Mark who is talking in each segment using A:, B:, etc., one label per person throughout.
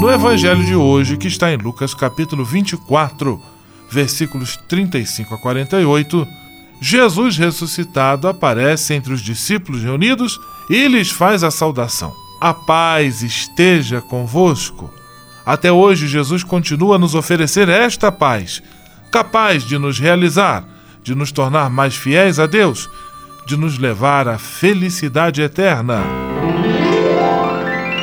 A: No Evangelho de hoje, que está em Lucas capítulo 24, versículos 35 a 48, Jesus ressuscitado aparece entre os discípulos reunidos e lhes faz a saudação: A paz esteja convosco. Até hoje, Jesus continua a nos oferecer esta paz, capaz de nos realizar, de nos tornar mais fiéis a Deus, de nos levar à felicidade eterna.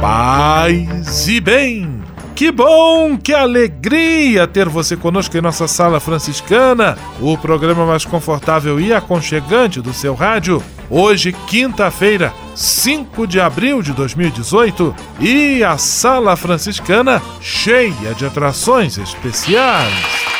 A: Paz e bem. Que bom, que alegria ter você conosco em nossa sala franciscana, o programa mais confortável e aconchegante do seu rádio. Hoje, quinta-feira, 5 de abril de 2018, e a sala franciscana cheia de atrações especiais.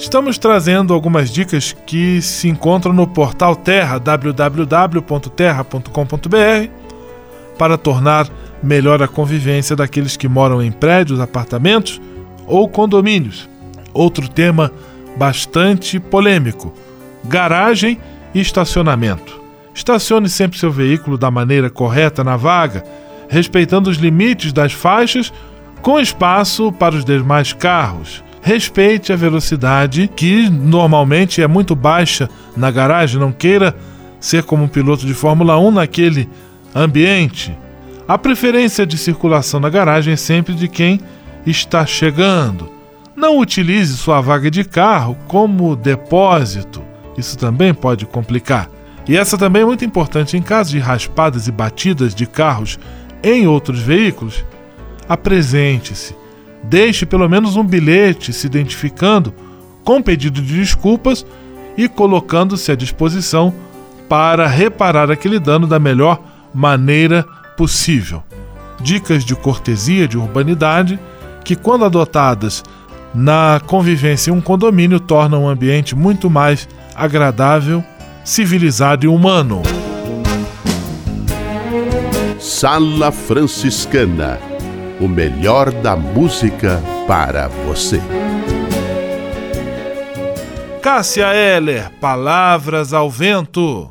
A: Estamos trazendo algumas dicas que se encontram no portal Terra, www.terra.com.br, para tornar melhor a convivência daqueles que moram em prédios, apartamentos ou condomínios. Outro tema bastante polêmico: garagem e estacionamento. Estacione sempre seu veículo da maneira correta na vaga, respeitando os limites das faixas, com espaço para os demais carros respeite a velocidade, que normalmente é muito baixa na garagem, não queira ser como um piloto de Fórmula 1 naquele ambiente. A preferência de circulação na garagem é sempre de quem está chegando. Não utilize sua vaga de carro como depósito. Isso também pode complicar. E essa também é muito importante em caso de raspadas e batidas de carros em outros veículos. Apresente-se deixe pelo menos um bilhete se identificando com pedido de desculpas e colocando-se à disposição para reparar aquele dano da melhor maneira possível. Dicas de cortesia, de urbanidade, que, quando adotadas na convivência em um condomínio, tornam o ambiente muito mais agradável, civilizado e humano.
B: Sala Franciscana o melhor da música para você.
A: Cássia Eller, Palavras ao Vento.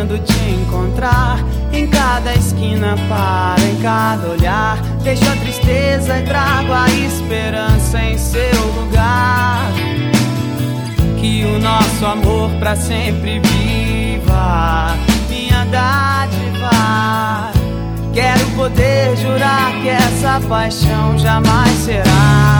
C: querendo te encontrar. Em cada esquina para, em cada olhar. Deixo a tristeza e trago a esperança em seu lugar. Que o nosso amor para sempre viva, minha dádiva. Quero poder jurar que essa paixão jamais será.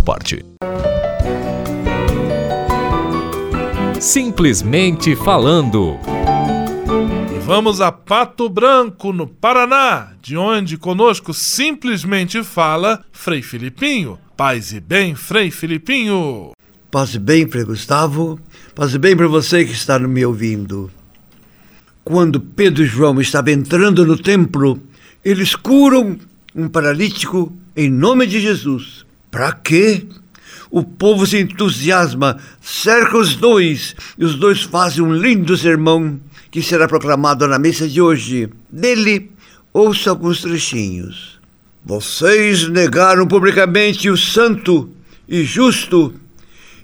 D: parte.
E: Simplesmente falando.
A: E vamos a Pato Branco, no Paraná, de onde conosco simplesmente fala Frei Filipinho. Paz e bem, Frei Filipinho.
F: Paz e bem, Frei Gustavo. Paz e bem para você que está me ouvindo. Quando Pedro e João estavam entrando no templo, eles curam um paralítico em nome de Jesus. Para quê? O povo se entusiasma, cerca os dois, e os dois fazem um lindo sermão que será proclamado na missa de hoje. Dele, ouça alguns trechinhos. Vocês negaram publicamente o santo e justo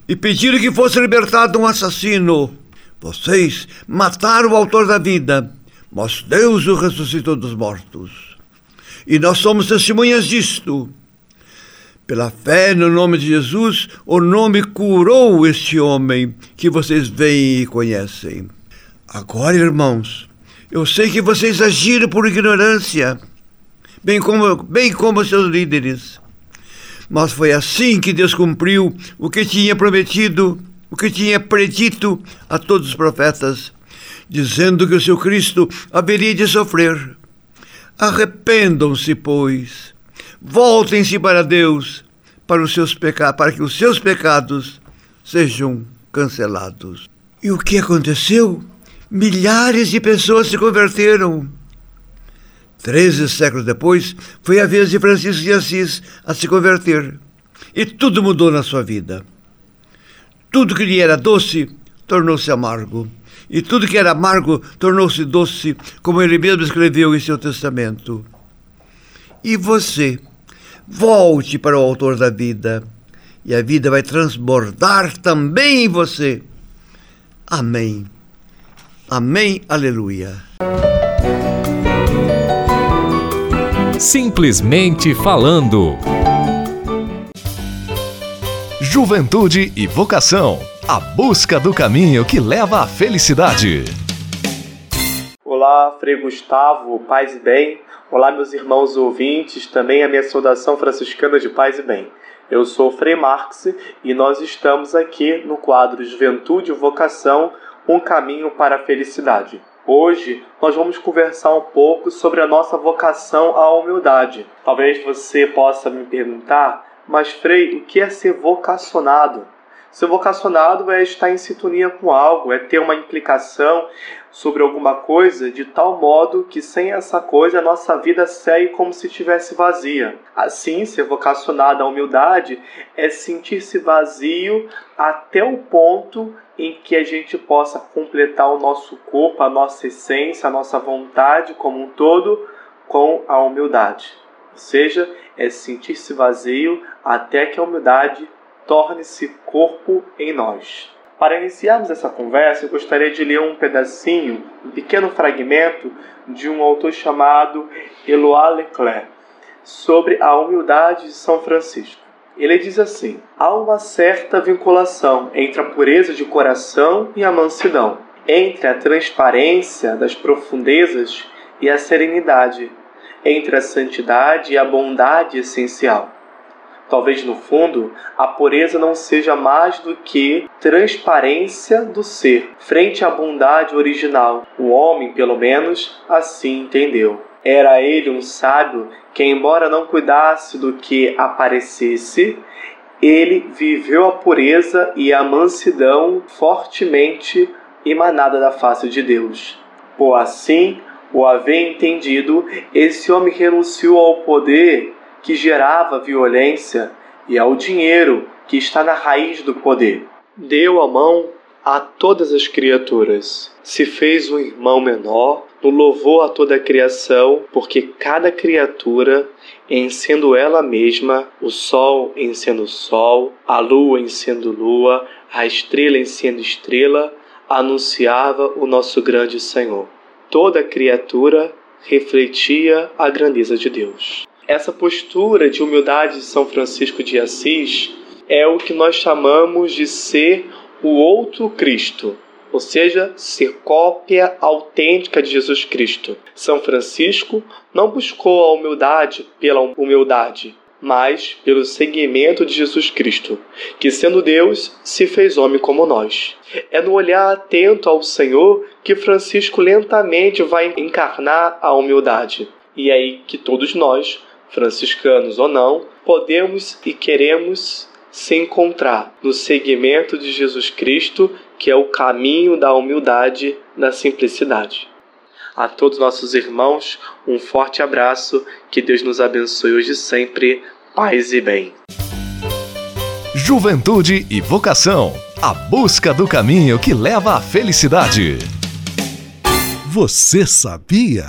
F: e pediram que fosse libertado um assassino. Vocês mataram o autor da vida, mas Deus o ressuscitou dos mortos. E nós somos testemunhas disto. Pela fé no nome de Jesus, o nome curou este homem que vocês veem e conhecem. Agora, irmãos, eu sei que vocês agiram por ignorância, bem como, bem como seus líderes. Mas foi assim que Deus cumpriu o que tinha prometido, o que tinha predito a todos os profetas, dizendo que o seu Cristo haveria de sofrer. Arrependam-se, pois, voltem-se para Deus, para, os seus peca para que os seus pecados sejam cancelados. E o que aconteceu? Milhares de pessoas se converteram. Treze séculos depois, foi a vez de Francisco de Assis a se converter. E tudo mudou na sua vida. Tudo que lhe era doce tornou-se amargo. E tudo que era amargo tornou-se doce, como ele mesmo escreveu em seu testamento. E você? Volte para o autor da vida, e a vida vai transbordar também em você. Amém. Amém. Aleluia.
E: Simplesmente falando.
D: Juventude e vocação. A busca do caminho que leva à felicidade.
G: Olá, Frei Gustavo, paz e bem. Olá, meus irmãos ouvintes, também a minha saudação franciscana de paz e bem. Eu sou Frei Marx e nós estamos aqui no quadro Juventude e Vocação Um Caminho para a Felicidade. Hoje nós vamos conversar um pouco sobre a nossa vocação à humildade. Talvez você possa me perguntar mas, Frei, o que é ser vocacionado? Ser vocacionado é estar em sintonia com algo, é ter uma implicação sobre alguma coisa de tal modo que sem essa coisa a nossa vida segue como se estivesse vazia. Assim, ser vocacionado à humildade é sentir-se vazio até o ponto em que a gente possa completar o nosso corpo, a nossa essência, a nossa vontade como um todo com a humildade. Ou seja, é sentir-se vazio até que a humildade torne-se corpo em nós. Para iniciarmos essa conversa, eu gostaria de ler um pedacinho, um pequeno fragmento de um autor chamado Eloy Leclerc, sobre a humildade de São Francisco. Ele diz assim: há uma certa vinculação entre a pureza de coração e a mansidão, entre a transparência das profundezas e a serenidade, entre a santidade e a bondade essencial. Talvez no fundo a pureza não seja mais do que transparência do ser frente à bondade original. O homem, pelo menos, assim entendeu. Era ele um sábio que, embora não cuidasse do que aparecesse, ele viveu a pureza e a mansidão fortemente emanada da face de Deus. Por assim, o haver entendido, esse homem renunciou ao poder que gerava violência e ao dinheiro que está na raiz do poder. Deu a mão a todas as criaturas, se fez um irmão menor, no louvor a toda a criação, porque cada criatura, em sendo ela mesma, o sol em sendo sol, a lua em sendo lua, a estrela em sendo estrela, anunciava o nosso grande Senhor toda criatura refletia a grandeza de Deus. Essa postura de humildade de São Francisco de Assis é o que nós chamamos de ser o outro Cristo, ou seja, ser cópia autêntica de Jesus Cristo. São Francisco não buscou a humildade pela humildade, mas pelo seguimento de Jesus Cristo, que sendo Deus, se fez homem como nós. É no olhar atento ao Senhor que Francisco lentamente vai encarnar a humildade. E é aí que todos nós, franciscanos ou não, podemos e queremos se encontrar no seguimento de Jesus Cristo, que é o caminho da humildade, da simplicidade. A todos nossos irmãos, um forte abraço, que Deus nos abençoe hoje e sempre, paz e bem.
D: Juventude e vocação a busca do caminho que leva à felicidade.
B: Você sabia?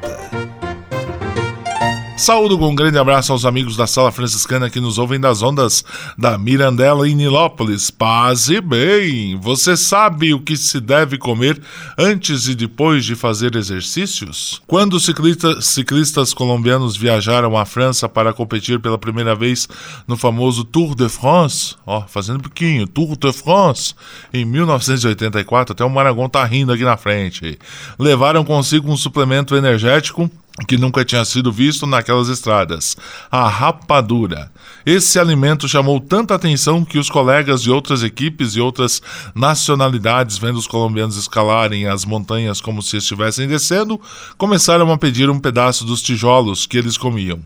B: Saúdo com um grande abraço aos amigos da Sala Franciscana que nos ouvem das ondas da Mirandela em Nilópolis. Paz e bem! Você sabe o que se deve comer antes e depois de fazer exercícios? Quando ciclistas, ciclistas colombianos viajaram à França para competir pela primeira vez no famoso Tour de France, ó, fazendo um pouquinho, Tour de France, em 1984, até o Maragon tá rindo aqui na frente. Levaram consigo um suplemento energético
A: que nunca tinha sido visto naquelas estradas: a rapadura. Esse alimento chamou tanta atenção que os colegas de outras equipes e outras nacionalidades, vendo os colombianos escalarem as montanhas como se estivessem descendo, começaram a pedir um pedaço dos tijolos que eles comiam.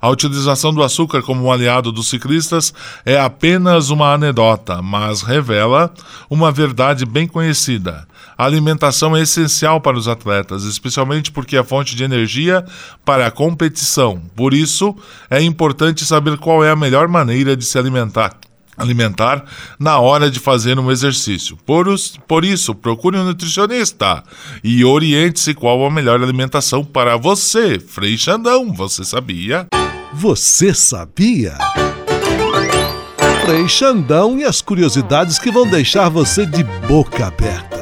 A: A utilização do açúcar como um aliado dos ciclistas é apenas uma anedota, mas revela uma verdade bem conhecida. A alimentação é essencial para os atletas, especialmente porque é fonte de energia para a competição. Por isso, é importante saber qual é a melhor maneira de se alimentar alimentar na hora de fazer um exercício. Por, os, por isso, procure um nutricionista e oriente-se qual a melhor alimentação para você. Frei Xandão, você sabia?
H: Você sabia? Frei Xandão e as curiosidades que vão deixar você de boca aberta.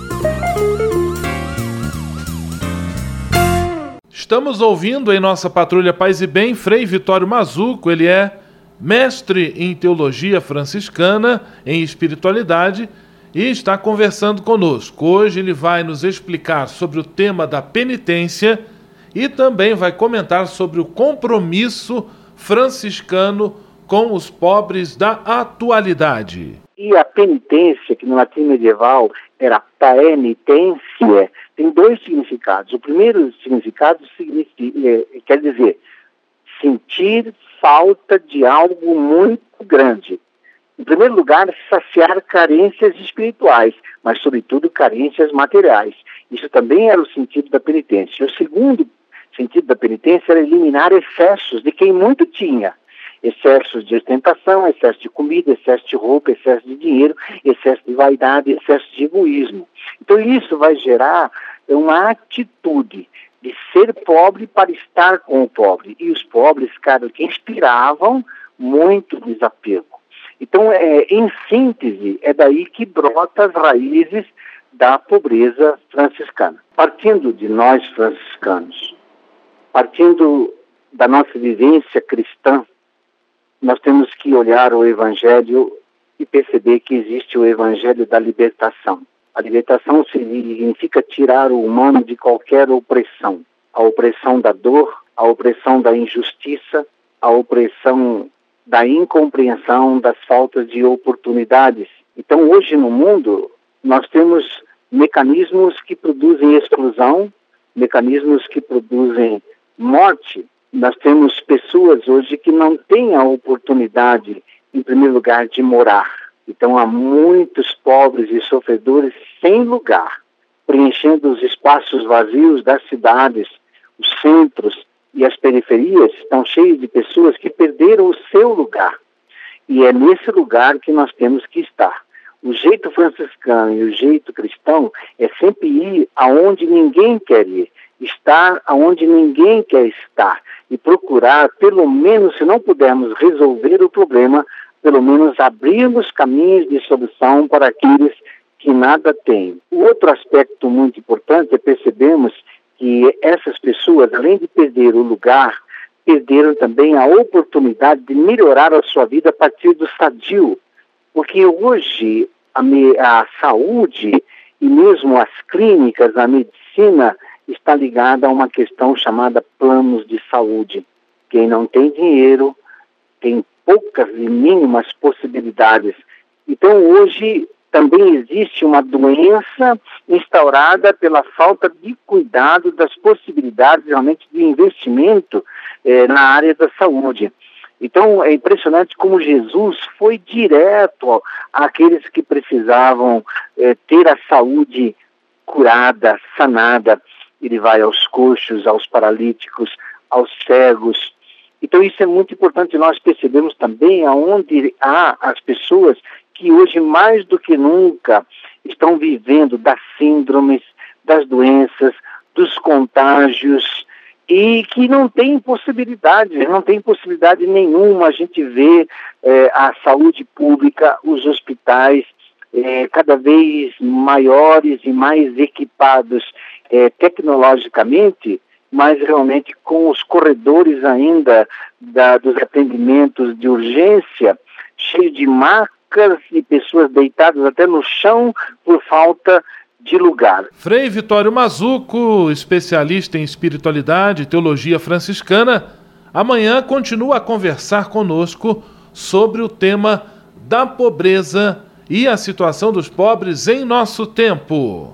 A: Estamos ouvindo em nossa Patrulha Paz e Bem Frei Vitório Mazuco, ele é mestre em teologia franciscana, em espiritualidade e está conversando conosco. Hoje ele vai nos explicar sobre o tema da penitência e também vai comentar sobre o compromisso franciscano com os pobres da atualidade.
I: E a penitência, que no latim medieval era penitência, tem dois significados. O primeiro significado significa, é, quer dizer sentir falta de algo muito grande. Em primeiro lugar, saciar carências espirituais, mas, sobretudo, carências materiais. Isso também era o sentido da penitência. O segundo sentido da penitência era eliminar excessos de quem muito tinha excessos de ostentação, excesso de comida, excesso de roupa, excesso de dinheiro, excesso de vaidade, excesso de egoísmo. Então isso vai gerar uma atitude de ser pobre para estar com o pobre. E os pobres, cara, que inspiravam muito desapego. Então, é, em síntese, é daí que brota as raízes da pobreza franciscana. Partindo de nós franciscanos, partindo da nossa vivência cristã, nós temos que olhar o Evangelho e perceber que existe o Evangelho da libertação. A libertação significa tirar o humano de qualquer opressão. A opressão da dor, a opressão da injustiça, a opressão da incompreensão, das faltas de oportunidades. Então, hoje no mundo, nós temos mecanismos que produzem exclusão, mecanismos que produzem morte, nós temos pessoas hoje que não têm a oportunidade, em primeiro lugar, de morar. Então há muitos pobres e sofredores sem lugar, preenchendo os espaços vazios das cidades, os centros e as periferias estão cheios de pessoas que perderam o seu lugar. E é nesse lugar que nós temos que estar. O jeito franciscano e o jeito cristão é sempre ir aonde ninguém quer ir, estar aonde ninguém quer estar e procurar, pelo menos, se não pudermos resolver o problema, pelo menos abrirmos caminhos de solução para aqueles que nada têm. O outro aspecto muito importante é percebermos que essas pessoas, além de perder o lugar, perderam também a oportunidade de melhorar a sua vida a partir do sadio. Porque hoje a, me, a saúde e mesmo as clínicas, a medicina, está ligada a uma questão chamada planos de saúde. Quem não tem dinheiro tem poucas e mínimas possibilidades. Então, hoje, também existe uma doença instaurada pela falta de cuidado das possibilidades realmente de investimento eh, na área da saúde. Então é impressionante como Jesus foi direto àqueles que precisavam eh, ter a saúde curada, sanada. Ele vai aos coxos, aos paralíticos, aos cegos. Então isso é muito importante nós percebemos também aonde há as pessoas que hoje mais do que nunca estão vivendo das síndromes, das doenças, dos contágios e que não tem possibilidade, não tem possibilidade nenhuma. A gente vê é, a saúde pública, os hospitais é, cada vez maiores e mais equipados é, tecnologicamente, mas realmente com os corredores ainda da, dos atendimentos de urgência cheios de marcas e pessoas deitadas até no chão por falta de lugar.
A: Frei Vitório Mazuco, especialista em espiritualidade e teologia franciscana, amanhã continua a conversar conosco sobre o tema da pobreza e a situação dos pobres em nosso tempo.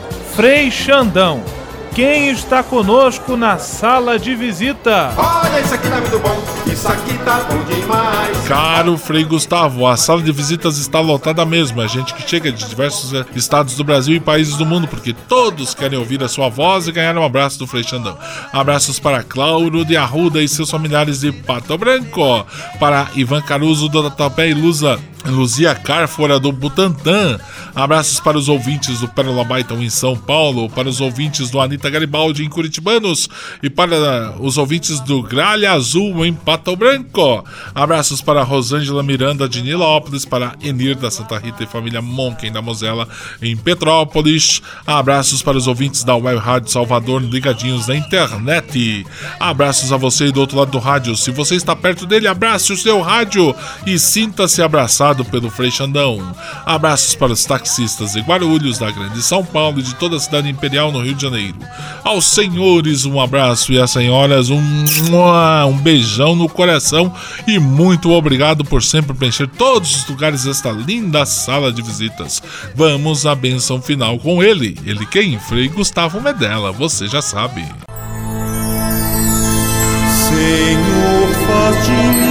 A: Frei Xandão, quem está conosco na sala de visita?
J: Olha, isso aqui tá muito bom, isso aqui tá bom demais.
A: Caro Frei Gustavo, a sala de visitas está lotada mesmo. A gente que chega de diversos eh, estados do Brasil e países do mundo, porque todos querem ouvir a sua voz e ganhar um abraço do Frei Xandão. Abraços para Clauro de Arruda e seus familiares de Pato Branco, para Ivan Caruso do Tatuapé e Lusa Luzia Carfora do Butantã. Abraços para os ouvintes do Pérola Baiton em São Paulo, para os ouvintes do Anitta Garibaldi em Curitibanos e para os ouvintes do Gralha Azul em Pato Branco. Abraços para Rosângela Miranda de Nilópolis, para Enir da Santa Rita e família Monken da Mosela em Petrópolis. Abraços para os ouvintes da Web Rádio Salvador ligadinhos na internet. Abraços a você do outro lado do rádio. Se você está perto dele, abrace o seu rádio e sinta-se abraçado pelo Frei Xandão. Abraços para os taxistas de Guarulhos, da Grande São Paulo e de toda a cidade imperial no Rio de Janeiro. Aos senhores, um abraço e às senhoras, um, um beijão no coração e muito obrigado por sempre preencher todos os lugares desta linda sala de visitas. Vamos à benção final com ele, ele quem? Frei Gustavo Medella, você já sabe.
J: Senhor, faz de mim